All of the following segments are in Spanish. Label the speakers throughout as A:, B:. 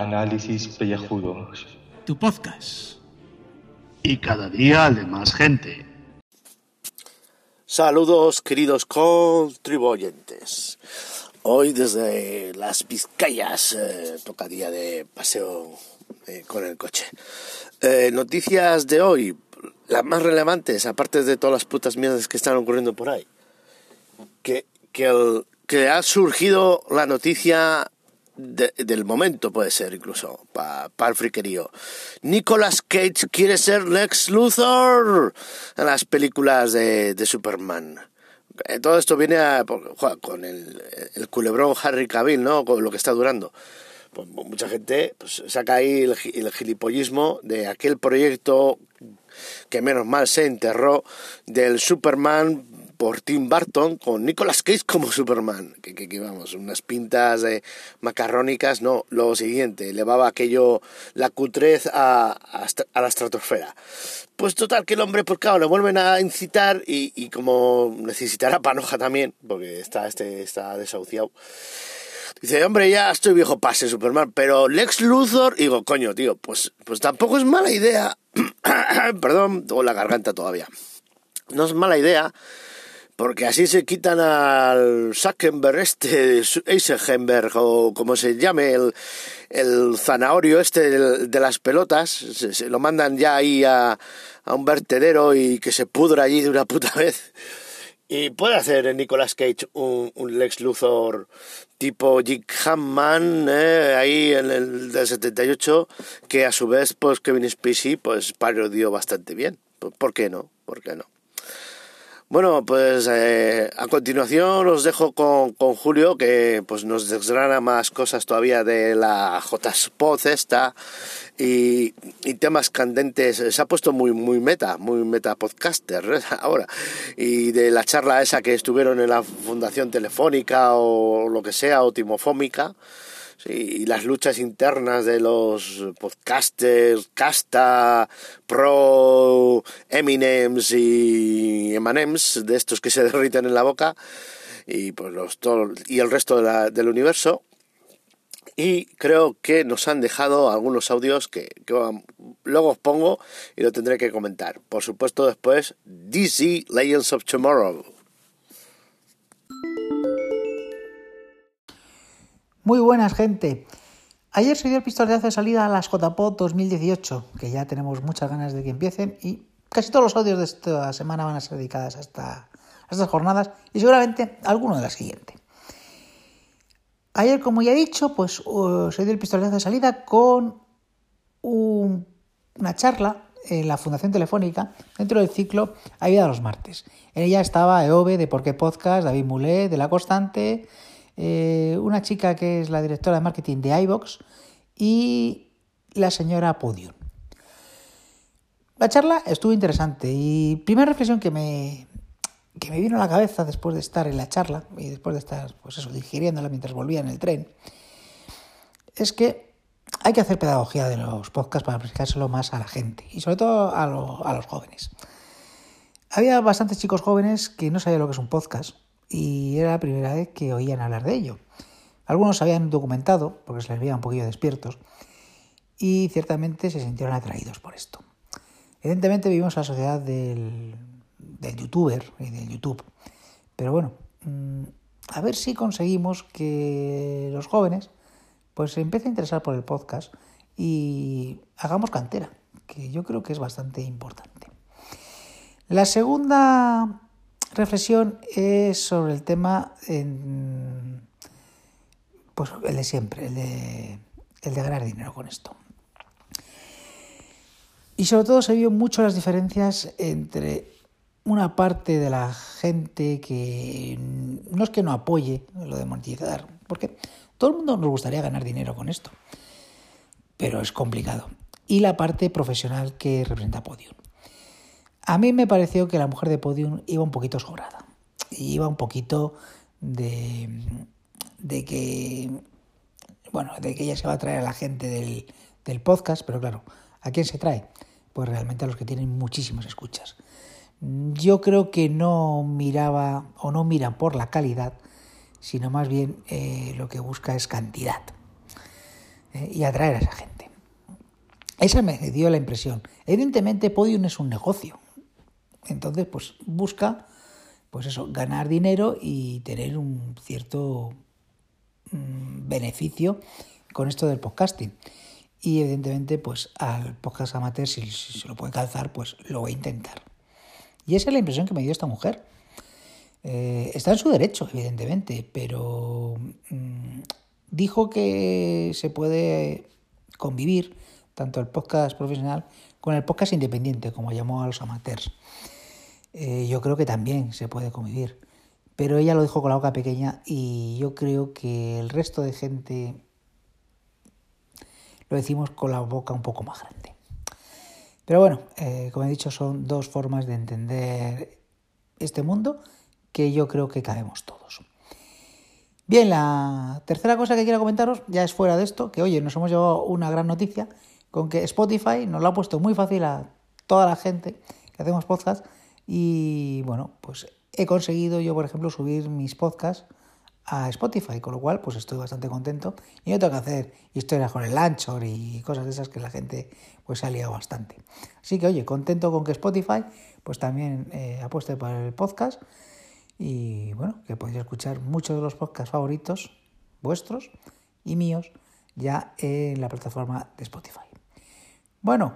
A: Análisis Pellejudos.
B: Tu podcast.
C: Y cada día de más gente.
D: Saludos queridos contribuyentes. Hoy desde las Vizcayas eh, toca día de paseo eh, con el coche. Eh, noticias de hoy, las más relevantes, aparte de todas las putas mierdas que están ocurriendo por ahí. Que, que, el- que ha surgido la noticia de- del momento, puede ser incluso, para el friquerío. Nicolas Cage quiere ser Lex Luthor en las películas de, Superman. Eh, Todo esto viene con el, culebrón Harry Cavill, ¿no? Con lo que está durando. Pues mucha gente pues, saca ahí el, el gilipollismo de aquel proyecto que menos mal se enterró del Superman por Tim Burton con Nicolas Cage como Superman. Que, que, que vamos, unas pintas eh, macarrónicas, no, lo siguiente, elevaba aquello, la cutrez a, a, la estratosfera. Pues total, que el hombre, pues claro, le vuelven a incitar y, y como necesitará panoja también, porque está, este, está desahuciado. Dice, hombre, ya estoy viejo pase Superman, pero Lex Luthor, digo, coño, tío, pues, pues tampoco es mala idea. Perdón, tengo la garganta todavía. No es mala idea, porque así se quitan al Zuckerberg este, Eisenberg, o como se llame, el, el zanahorio este de las pelotas, se, lo mandan ya ahí a, a un vertedero y que se pudra allí de una puta vez. Y puede hacer en Nicolas Cage un, Lex Luthor tipo Jim Hammond, eh, ahí en el del 78, que a su vez, pues Kevin Spacey, pues parodió bastante bien. ¿Por por qué no? ¿Por qué no? Bueno, pues eh, a continuación os dejo con, con Julio, que pues nos desgrana más cosas todavía de la J-Spot esta y, y temas candentes. Se ha puesto muy, muy meta, muy meta podcaster ¿eh? ahora. Y de la charla esa que estuvieron en la Fundación Telefónica o lo que sea, o Timofómica. Sí, y las luchas internas de los podcasters, Casta, Pro, Eminems y Emanems, de estos que se derriten en la boca, y pues los todo- y el resto de la- del universo. Y creo que nos han dejado algunos audios que, que luego os pongo y lo tendré que comentar. Por supuesto, después DC Legends of Tomorrow.
B: Muy buenas, gente. Ayer se dio el pistoletazo de salida a las JPOT 2018, que ya tenemos muchas ganas de que empiecen y casi todos los audios de esta semana van a ser dedicados a, esta- a estas jornadas y seguramente alguno de la siguiente. Ayer, como ya he dicho, pues uh, se dio el pistoletazo de salida con un- una charla en la Fundación Telefónica dentro del ciclo A Vida los Martes. En ella estaba Eove de Por qué Podcast, David Mulet de La Constante, eh, una chica que es la directora de marketing de iVox y la señora Podium. La charla estuvo interesante y primera reflexión que me, que me vino a la cabeza después de estar en la charla y después de estar pues eso, digiriéndola mientras volvía en el tren es que hay que hacer pedagogía de los podcasts para explicárselo más a la gente y sobre todo a, a los jóvenes. Había bastantes chicos jóvenes que no sabían lo que es un podcast y era la primera vez que oían hablar de ello. Algunos habían documentado porque se les veía un poquillo despiertos y ciertamente se sintieron atraídos por esto. Evidentemente vivimos la sociedad del, del youtuber y del YouTube, pero bueno, mm, a ver si conseguimos que los jóvenes pues se empiecen a interesar por el podcast y hagamos cantera, que yo creo que es bastante importante. La segunda reflexión es sobre el tema, en- pues el de siempre, el de, el de ganar dinero con esto. Y sobre todo se vio mucho las diferencias entre una parte de la gente que no es que no apoye lo de monetizar, porque todo el mundo nos gustaría ganar dinero con esto, pero es complicado. Y la parte profesional que representa Podium. A mí me pareció que la mujer de Podium iba un poquito sobrada. Iba un poquito de, de que, bueno, de que ella se va a traer a la gente del, del podcast, pero claro, ¿a quién se trae? Pues realmente a los que tienen muchísimas escuchas. Yo creo que no miraba o no miran por la calidad, sino más bien eh, lo que busca es cantidad. eh, y atraer a esa gente. Esa me dio la impresión. Evidentemente Podium es un negocio. Entonces, pues busca, pues eso, ganar dinero y tener un cierto mm, beneficio con esto del podcasting. Y evidentemente, pues al podcast amateur, si, se lo puede calzar, pues lo voy a intentar. Y esa es la impresión que me dio esta mujer. Eh, está en su derecho, evidentemente, pero mm, dijo que se puede convivir tanto el podcast profesional con el podcast independiente, como llamó a los amateurs. Eh, yo creo que también se puede convivir. Pero ella lo dijo con la boca pequeña y yo creo que el resto de gente lo decimos con la boca un poco más grande. Pero bueno, eh, como he dicho, son dos formas de entender este mundo que yo creo que cabemos todos. Bien, la tercera cosa que quiero comentaros ya es fuera de esto, que oye, nos hemos llevado una gran noticia con que Spotify nos lo ha puesto muy fácil a toda la gente que hacemos podcast y bueno, pues he conseguido yo, por ejemplo, subir mis podcasts a Spotify, con lo cual pues estoy bastante contento y no tengo que hacer historias con el Anchor y cosas de esas que la gente pues se ha liado bastante. Así que oye, contento con que Spotify pues también eh, apueste por el podcast y bueno, que podéis escuchar muchos de los podcasts favoritos vuestros y míos ya en la plataforma de Spotify. Bueno,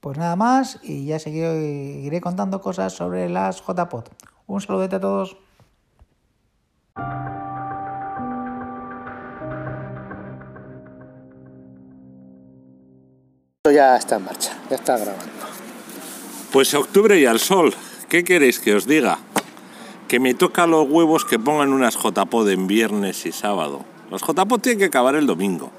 B: pues nada más y ya seguiré contando cosas sobre las JPod. Un saludete a todos.
D: Ya está en marcha, ya está grabando.
E: Pues octubre y al sol, ¿qué queréis que os diga? Que me toca los huevos que pongan unas JPod en viernes y sábado. Los JPod tienen que acabar el domingo.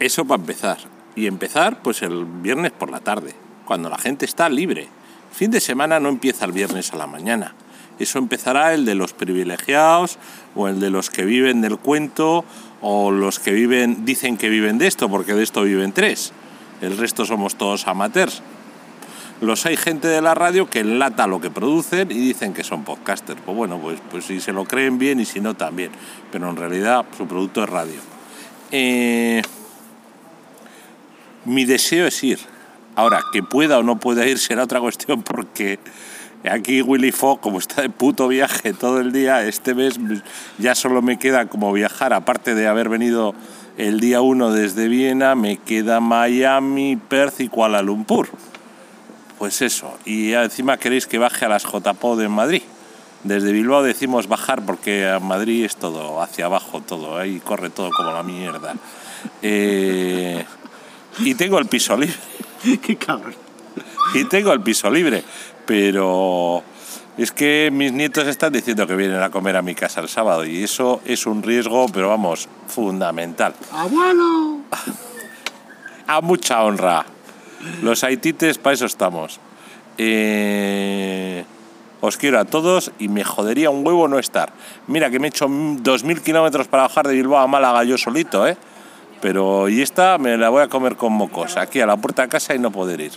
E: Eso para empezar. Y empezar pues el viernes por la tarde, cuando la gente está libre. Fin de semana no empieza el viernes a la mañana. Eso empezará el de los privilegiados o el de los que viven del cuento o los que viven dicen que viven de esto porque de esto viven tres. El resto somos todos amateurs. Los hay gente de la radio que enlata lo que producen y dicen que son podcasters. Pues bueno, pues, pues si se lo creen bien y si no también. Pero en realidad su producto es radio. Eh, mi deseo es ir. Ahora, que pueda o no pueda ir será otra cuestión porque Aquí Willy Fogg, como está de puto viaje todo el día, este mes ya solo me queda como viajar, aparte de haber venido el día 1 desde Viena, me queda Miami, Perth y Kuala Lumpur. Pues eso, y encima queréis que baje a las JPO de Madrid. Desde Bilbao decimos bajar porque a Madrid es todo hacia abajo, todo, ahí corre todo como la mierda. Eh, y tengo el piso libre.
D: Qué cabrón.
E: Y tengo el piso libre pero es que mis nietos están diciendo que vienen a comer a mi casa el sábado y eso es un riesgo, pero vamos, fundamental.
D: ¡Abuelo!
E: A mucha honra. Los haitites, para eso estamos. Eh, os quiero a todos y me jodería un huevo no estar. Mira que me he hecho 2.000 kilómetros para bajar de Bilbao a Málaga yo solito, ¿eh? Pero y esta me la voy a comer con mocos, aquí a la puerta de casa y no poder ir.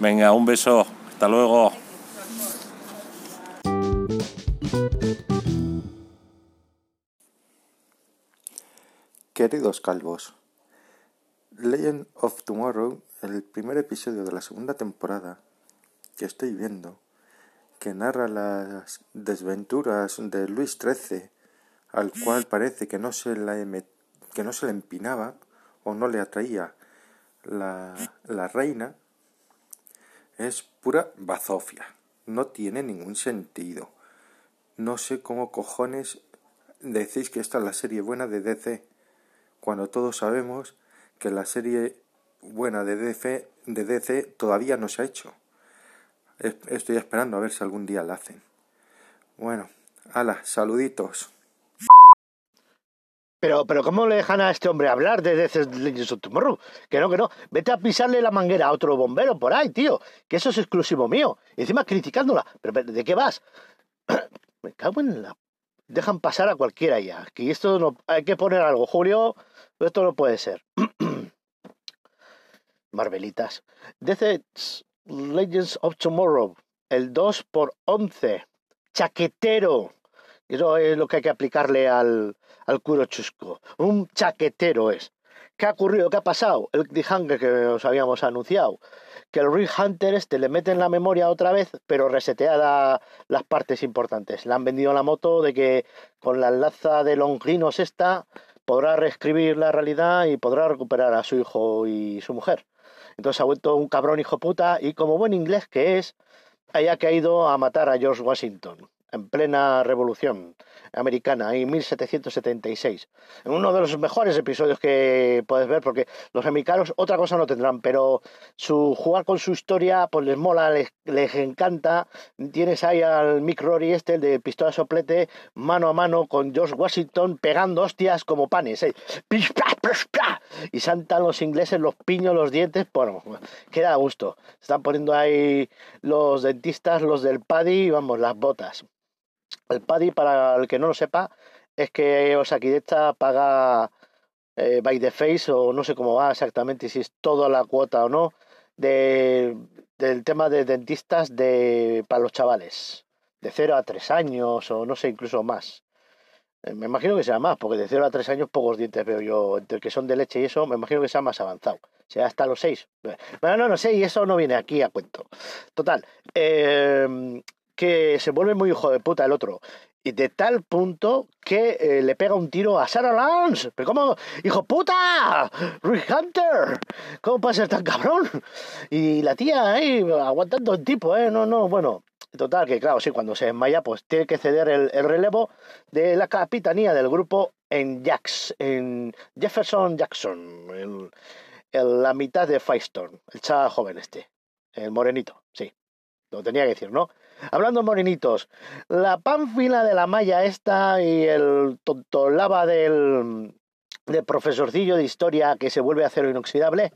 E: Venga, un beso. Hasta luego.
F: Queridos calvos, Legend of Tomorrow, el primer episodio de la segunda temporada que estoy viendo, que narra las desventuras de Luis XIII, al cual parece que no se, la que no se le empinaba o no le atraía la, la reina, es pura bazofia. No tiene ningún sentido. No sé cómo cojones decís que esta es la serie buena de DC cuando todos sabemos que la serie buena de DC, de DC todavía no se ha hecho. Estoy esperando a ver si algún día la hacen. Bueno, ala, saluditos.
D: Pero, pero ¿cómo le dejan a este hombre hablar de DC Legends of Tomorrow? Que no, que no. Vete a pisarle la manguera a otro bombero por ahí, tío. Que eso es exclusivo mío. Y encima criticándola. ¿Pero de qué vas? Me cago en la... Dejan pasar a cualquiera ya. Que esto no... Hay que poner algo, Julio. Esto no puede ser. Marvelitas. DC Legends of Tomorrow. El 2 por 11. Chaquetero. Eso es lo que hay que aplicarle al, al curo chusco. Un chaquetero es. ¿qué ha ocurrido? ¿Qué ha pasado? El cliffhanger que os habíamos anunciado. Que el Ring Hunter este le mete en la memoria otra vez, pero resetea la- las partes importantes. Le han vendido la moto de que con la lanza de Longinos esta podrá reescribir la realidad y podrá recuperar a su hijo y su mujer. Entonces ha vuelto un cabrón hijo puta y como buen inglés que es, haya caído a matar a George Washington en plena revolución americana en 1776. En uno de los mejores episodios que puedes ver, porque los americanos otra cosa no tendrán, pero su jugar con su historia pues les mola, les, les encanta. Tienes ahí al Mick Rory este, el de pistola soplete, mano a mano con George Washington pegando hostias como panes. ¿eh? Y saltan los ingleses los piños, los dientes, bueno, queda a gusto. Están poniendo ahí los dentistas, los del paddy, vamos, las botas. El paddy, para el que no lo sepa, es que Osakideta paga eh, by the face o no sé cómo va exactamente, si es toda la cuota o no, de, del tema de dentistas de, para los chavales, de 0 a 3 años o no sé, incluso más. Eh, Me imagino que sea más, porque de 0 a 3 años pocos dientes veo yo, entre que son de leche y eso, me imagino que sea más avanzado. Sea hasta los 6. Bueno, no, no sé, y eso no viene aquí a cuento. Total, eh, que se vuelve muy hijo de puta el otro. Y de tal punto que eh, le pega un tiro a Sarah Lance. ¿Pero cómo? ¡Hijo puta! ¡Rick Hunter! ¿Cómo puede ser tan cabrón? Y la tía ahí aguantando el tipo, ¿eh? No, no, bueno. Total, que claro, sí, cuando se desmaya, pues tiene que ceder el, el relevo de la capitanía del grupo en Jax, en Jefferson Jackson, el, el- la mitad de Firestone, el chaval joven este, el morenito, sí, lo tenía que decir, ¿no? Hablando morenitos, la pánfila de la malla esta y el tontolaba del, del profesorcillo de historia que se vuelve acero inoxidable,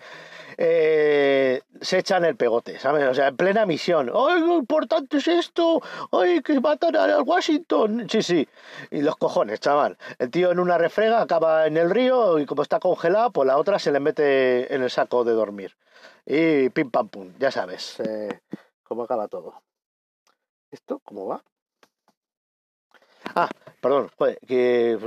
D: eh, se echan el pegote, ¿sabes? O sea, en plena misión. ¡Ay, qué importante es esto! ¡Ay, que matan al Washington! Sí, sí. Y los cojones, chaval. El tío en una refrega acaba en el río y como está congelado, pues la otra se le mete en el saco de dormir. Y pim pam pum, ya sabes eh, cómo acaba todo. ¿Esto cómo va? Ah, perdón, joder, que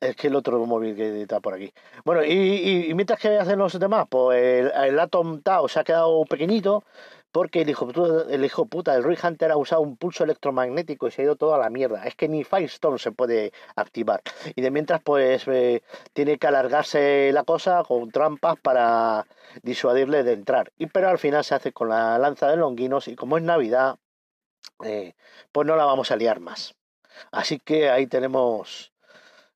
D: es que el otro móvil que está por aquí. Bueno, y, y- mientras que hacen los demás, pues el, Atom Tau se ha quedado pequeñito porque el hijo, el hijo puta del Rick Hunter ha usado un pulso electromagnético y se ha ido toda la mierda. Es que ni Firestone se puede activar. Y de mientras, pues eh, tiene que alargarse la cosa con trampas para disuadirle de entrar. Y pero al final se hace con la lanza de Longinos y como es Navidad, eh, pues no la vamos a liar más. Así que ahí tenemos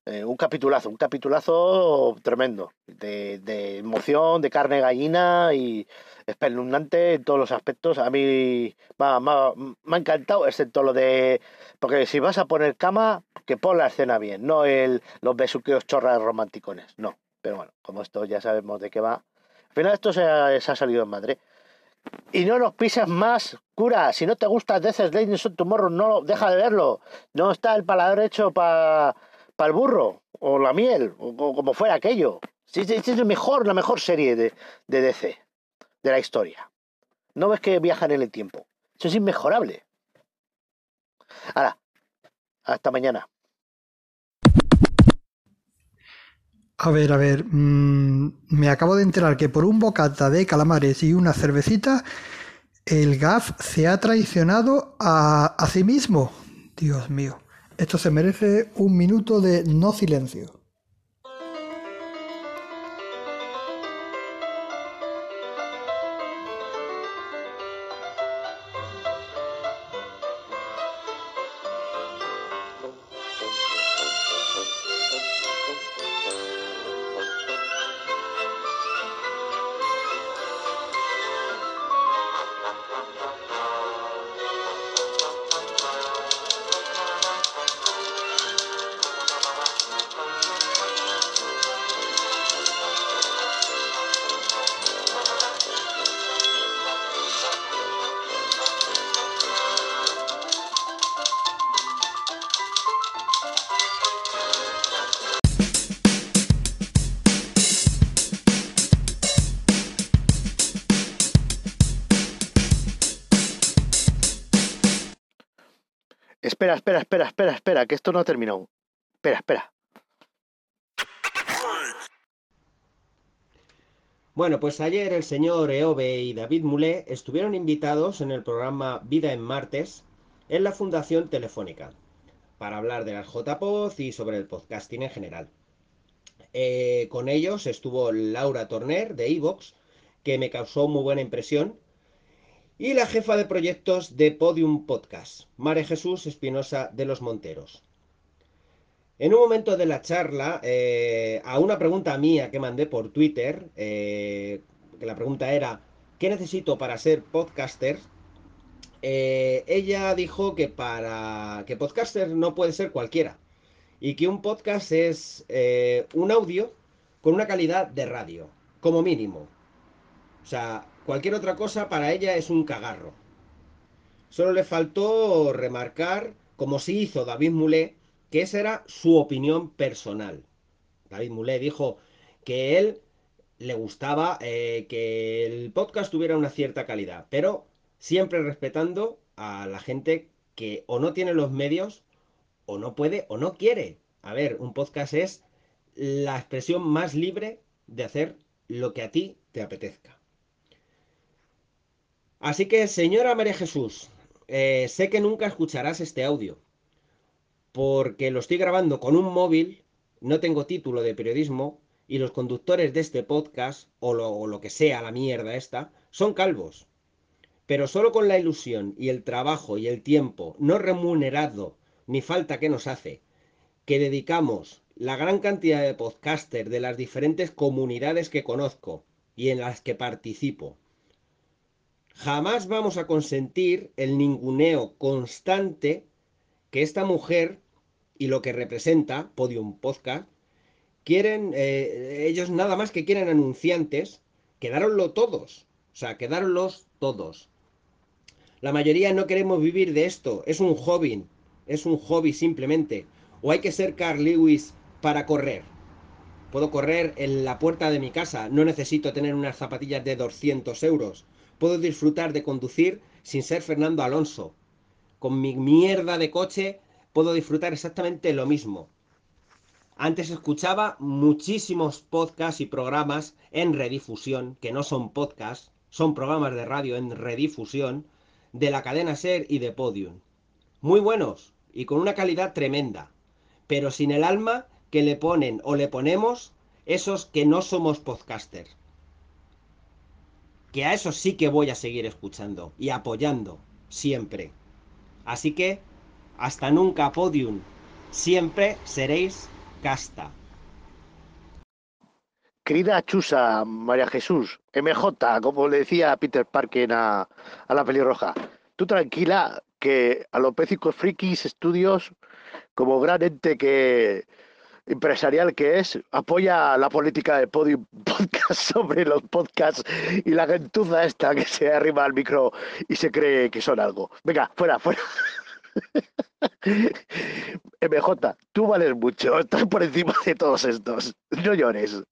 D: eh, un capitulazo, un capitulazo tremendo, de, emoción, de carne gallina y espeluznante en todos los aspectos. A mí me ha, me ha- encantado, excepto lo de... Porque si vas a poner cama, que pon la escena bien, no el, los besuqueos chorras romanticones, no. Pero bueno, como esto ya sabemos de qué va. Al final esto se ha, se ha salido en Madrid. Y no nos pises más, cura. Si no te gusta Death Legends of Tomorrow, no deja de verlo. No está el paladar hecho para el burro, o la miel, o, como fuera aquello. Sí, sí, sí, es mejor, la mejor serie de, de DC, de la historia. No ves que viajan en el tiempo. Eso es inmejorable. Ahora, hasta mañana.
G: A ver, a ver, mm, me acabo de enterar que por un bocata de calamares y una cervecita, el GAF se ha traicionado a, a sí mismo. Dios mío, esto se merece un minuto de no silencio.
D: Espera, espera, espera, espera, espera, que esto no ha terminado. Espera, espera.
H: Bueno, pues ayer el señor Eove y David Mulé estuvieron invitados en el programa Vida en Martes en la Fundación Telefónica para hablar de las JPOZ y sobre el podcasting en general. Eh, con ellos estuvo Laura Torner de Evox, que me causó muy buena impresión, y la jefa de proyectos de Podium Podcast, Mare Jesús Espinosa de los Monteros. En un momento de la charla, eh, a una pregunta mía que mandé por Twitter, eh, que la pregunta era, ¿qué necesito para ser podcaster? Eh, ella dijo que para que podcaster no puede ser cualquiera y que un podcast es un audio con una calidad de radio, como mínimo. O sea, cualquier otra cosa para ella es un cagarro. Solo le faltó remarcar, como sí hizo David Moulet, que esa era su opinión personal. David Moulet dijo que él le gustaba eh, que el podcast tuviera una cierta calidad, pero siempre respetando a la gente que o no tiene los medios, o no puede, o no quiere. A ver, un podcast es la expresión más libre de hacer lo que a ti te apetezca. Así que, señora María Jesús, eh, sé que nunca escucharás este audio, porque lo estoy grabando con un móvil, no tengo título de periodismo, y los conductores de este podcast, o lo, que sea la mierda esta, son calvos. Pero solo con la ilusión y el trabajo y el tiempo no remunerado ni falta que nos hace, que dedicamos la gran cantidad de podcasters de las diferentes comunidades que conozco y en las que participo. Jamás vamos a consentir el ninguneo constante que esta mujer y lo que representa Podium Podcast, quieren, eh, ellos nada más que quieren anunciantes, quedaronlo todos, o sea, quedaronlos todos. La mayoría no queremos vivir de esto, es un hobby, es un hobby simplemente. O hay que ser Carl Lewis para correr. Puedo correr en la puerta de mi casa, no necesito tener unas zapatillas de 200 euros. Puedo disfrutar de conducir sin ser Fernando Alonso. Con mi mierda de coche puedo disfrutar exactamente lo mismo. Antes escuchaba muchísimos podcasts y programas en redifusión, que no son podcasts, son programas de radio en redifusión, de la cadena Ser y de Podium. Muy buenos y con una calidad tremenda, pero sin el alma que le ponen o le ponemos esos que no somos podcasters. Que a esos sí que voy a seguir escuchando y apoyando siempre. Así que hasta nunca, podium. Siempre seréis casta.
D: Querida Chusa, María Jesús, MJ, como le decía Peter Parker a, a la pelirroja, tú tranquila que a los Pécicos Frikis Estudios, como gran ente que empresarial que es, apoya la política de Podium Podcast sobre los podcasts y la gentuza esta que se arriba al micro y se cree que son algo. Venga, fuera, fuera. MJ, tú vales mucho, estás por encima de todos estos. No llores.